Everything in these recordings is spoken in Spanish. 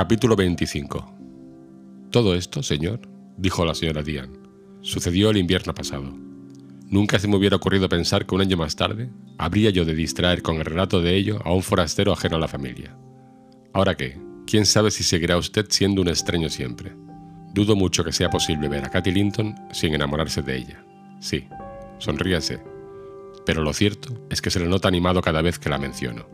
Capítulo 25 Todo esto, señor, dijo la señora Diane, sucedió el invierno pasado. Nunca se me hubiera ocurrido pensar que un año más tarde habría yo de distraer con el relato de ello a un forastero ajeno a la familia. Ahora qué, quién sabe si seguirá usted siendo un extraño siempre. Dudo mucho que sea posible ver a Katy Linton sin enamorarse de ella. Sí, sonríase. Pero lo cierto es que se le nota animado cada vez que la menciono.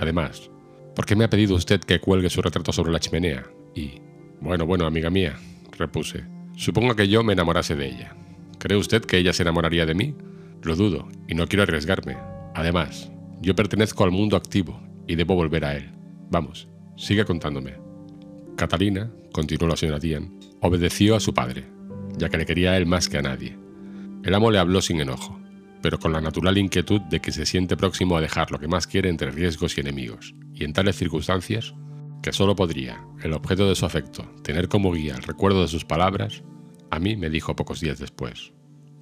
Además, ¿por qué me ha pedido usted que cuelgue su retrato sobre la chimenea? Y, bueno, bueno, amiga mía, repuse, supongo que yo me enamorase de ella. ¿Cree usted que ella se enamoraría de mí? Lo dudo, y no quiero arriesgarme. Además, yo pertenezco al mundo activo y debo volver a él. Vamos, sigue contándome. Catalina, continuó la señora Dian, obedeció a su padre, ya que le quería a él más que a nadie. El amo le habló sin enojo, pero con la natural inquietud de que se siente próximo a dejar lo que más quiere entre riesgos y enemigos, y en tales circunstancias, que solo podría, el objeto de su afecto, tener como guía el recuerdo de sus palabras, a mí me dijo pocos días después.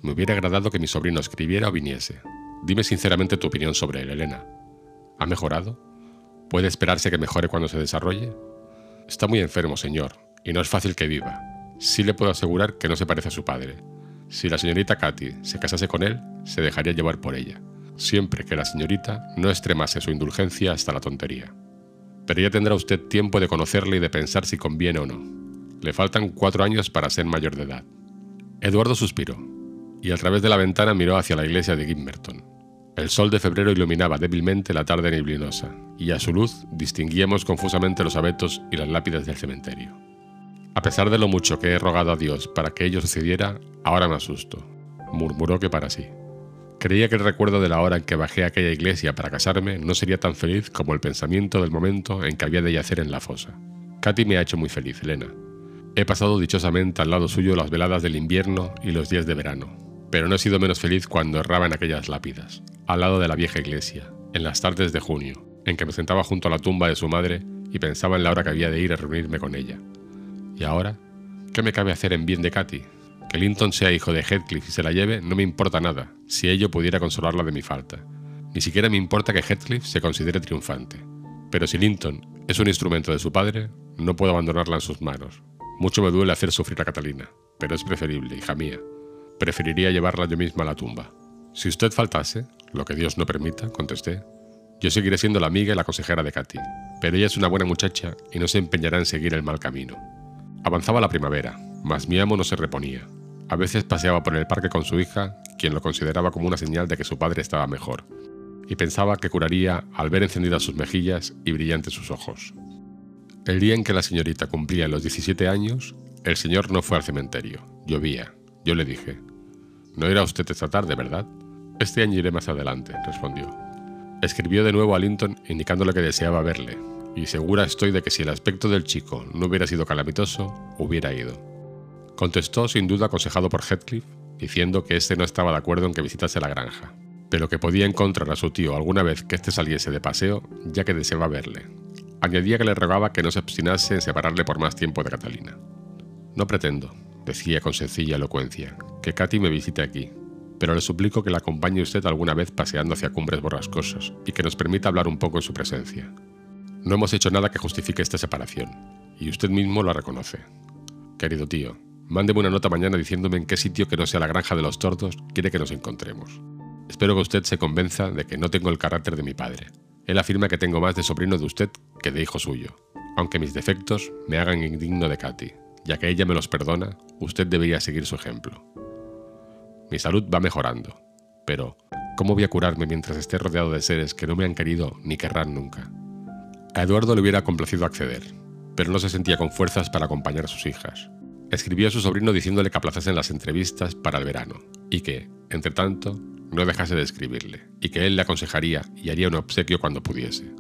Me hubiera agradado que mi sobrino escribiera o viniese. Dime sinceramente tu opinión sobre él, Elena. ¿Ha mejorado? ¿Puede esperarse que mejore cuando se desarrolle? Está muy enfermo, señor, y no es fácil que viva. Sí le puedo asegurar que no se parece a su padre. Si la señorita Katy se casase con él, se dejaría llevar por ella, siempre que la señorita no extremase su indulgencia hasta la tontería. Pero ya tendrá usted tiempo de conocerle y de pensar si conviene o no. Le faltan cuatro años para ser mayor de edad. Eduardo suspiró, y a través de la ventana miró hacia la iglesia de Gimmerton. El sol de febrero iluminaba débilmente la tarde neblinosa, y a su luz distinguíamos confusamente los abetos y las lápidas del cementerio. A pesar de lo mucho que he rogado a Dios para que ello sucediera, ahora me asusto, murmuró que para sí. Creía que el recuerdo de la hora en que bajé a aquella iglesia para casarme no sería tan feliz como el pensamiento del momento en que había de yacer en la fosa. Katy me ha hecho muy feliz, Elena. He pasado dichosamente al lado suyo las veladas del invierno y los días de verano, pero no he sido menos feliz cuando erraba en aquellas lápidas, al lado de la vieja iglesia, en las tardes de junio, en que me sentaba junto a la tumba de su madre y pensaba en la hora que había de ir a reunirme con ella. ¿Y ahora? ¿Qué me cabe hacer en bien de Katy? Que Linton sea hijo de Heathcliff y se la lleve no me importa nada, si ello pudiera consolarla de mi falta. Ni siquiera me importa que Heathcliff se considere triunfante. Pero si Linton es un instrumento de su padre, no puedo abandonarla en sus manos. Mucho me duele hacer sufrir a Catalina, pero es preferible, hija mía, Preferiría llevarla yo misma a la tumba. Si usted faltase, lo que Dios no permita, contesté, yo seguiré siendo la amiga y la consejera de Katy, pero ella es una buena muchacha y no se empeñará en seguir el mal camino. Avanzaba la primavera, mas mi amo no se reponía. A veces paseaba por el parque con su hija, quien lo consideraba como una señal de que su padre estaba mejor, y pensaba que curaría al ver encendidas sus mejillas y brillantes sus ojos. El día en que la señorita cumplía los 17 años, el señor no fue al cementerio, llovía, yo le dije, no irá usted esta tarde, ¿verdad? Este año iré más adelante, respondió. Escribió de nuevo a Linton indicándole que deseaba verle, y segura estoy de que si el aspecto del chico no hubiera sido calamitoso, hubiera ido. Contestó sin duda aconsejado por Heathcliff, diciendo que éste no estaba de acuerdo en que visitase la granja, pero que podía encontrar a su tío alguna vez que éste saliese de paseo, ya que deseaba verle. Añadía que le rogaba que no se obstinase en separarle por más tiempo de Catalina. No pretendo, decía con sencilla elocuencia, que Katy me visite aquí, pero le suplico que la acompañe usted alguna vez paseando hacia cumbres borrascosas y que nos permita hablar un poco en su presencia. No hemos hecho nada que justifique esta separación, y usted mismo lo reconoce. Querido tío, mándeme una nota mañana diciéndome en qué sitio que no sea la granja de los tordos quiere que nos encontremos. Espero que usted se convenza de que no tengo el carácter de mi padre. Él afirma que tengo más de sobrino de usted que de hijo suyo, aunque mis defectos me hagan indigno de Katy ya que ella me los perdona, usted debería seguir su ejemplo. Mi salud va mejorando, pero ¿cómo voy a curarme mientras esté rodeado de seres que no me han querido ni querrán nunca? A Eduardo le hubiera complacido acceder, pero no se sentía con fuerzas para acompañar a sus hijas. Escribió a su sobrino diciéndole que aplazasen las entrevistas para el verano, y que, entre tanto, no dejase de escribirle, y que él le aconsejaría y haría un obsequio cuando pudiese.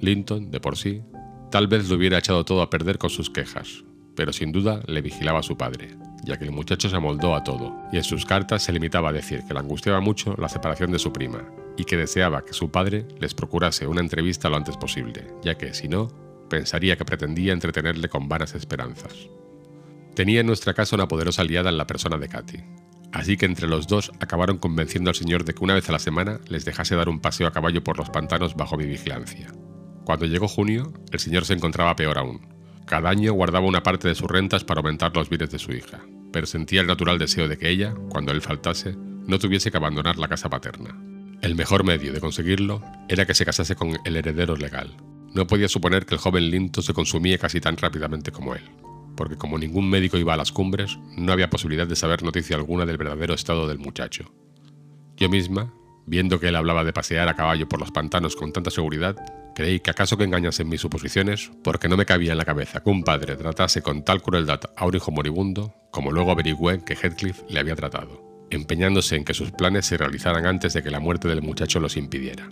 Linton, de por sí, tal vez lo hubiera echado todo a perder con sus quejas, pero sin duda le vigilaba su padre, ya que el muchacho se amoldó a todo, y en sus cartas se limitaba a decir que le angustiaba mucho la separación de su prima, y que deseaba que su padre les procurase una entrevista lo antes posible, ya que, si no, pensaría que pretendía entretenerle con vanas esperanzas. Tenía en nuestra casa una poderosa aliada en la persona de Katy, así que entre los dos acabaron convenciendo al señor de que una vez a la semana les dejase dar un paseo a caballo por los pantanos bajo mi vigilancia. Cuando llegó junio, el señor se encontraba peor aún, Cada año guardaba una parte de sus rentas para aumentar los bienes de su hija, pero sentía el natural deseo de que ella, cuando él faltase, no tuviese que abandonar la casa paterna. El mejor medio de conseguirlo era que se casase con el heredero legal. No podía suponer que el joven Linto se consumía casi tan rápidamente como él, porque como ningún médico iba a las cumbres, no había posibilidad de saber noticia alguna del verdadero estado del muchacho. Yo misma, viendo que él hablaba de pasear a caballo por los pantanos con tanta seguridad, creí que acaso que engañasen mis suposiciones, porque no me cabía en la cabeza que un padre tratase con tal crueldad a un hijo moribundo, como luego averigüé que Heathcliff le había tratado, empeñándose en que sus planes se realizaran antes de que la muerte del muchacho los impidiera.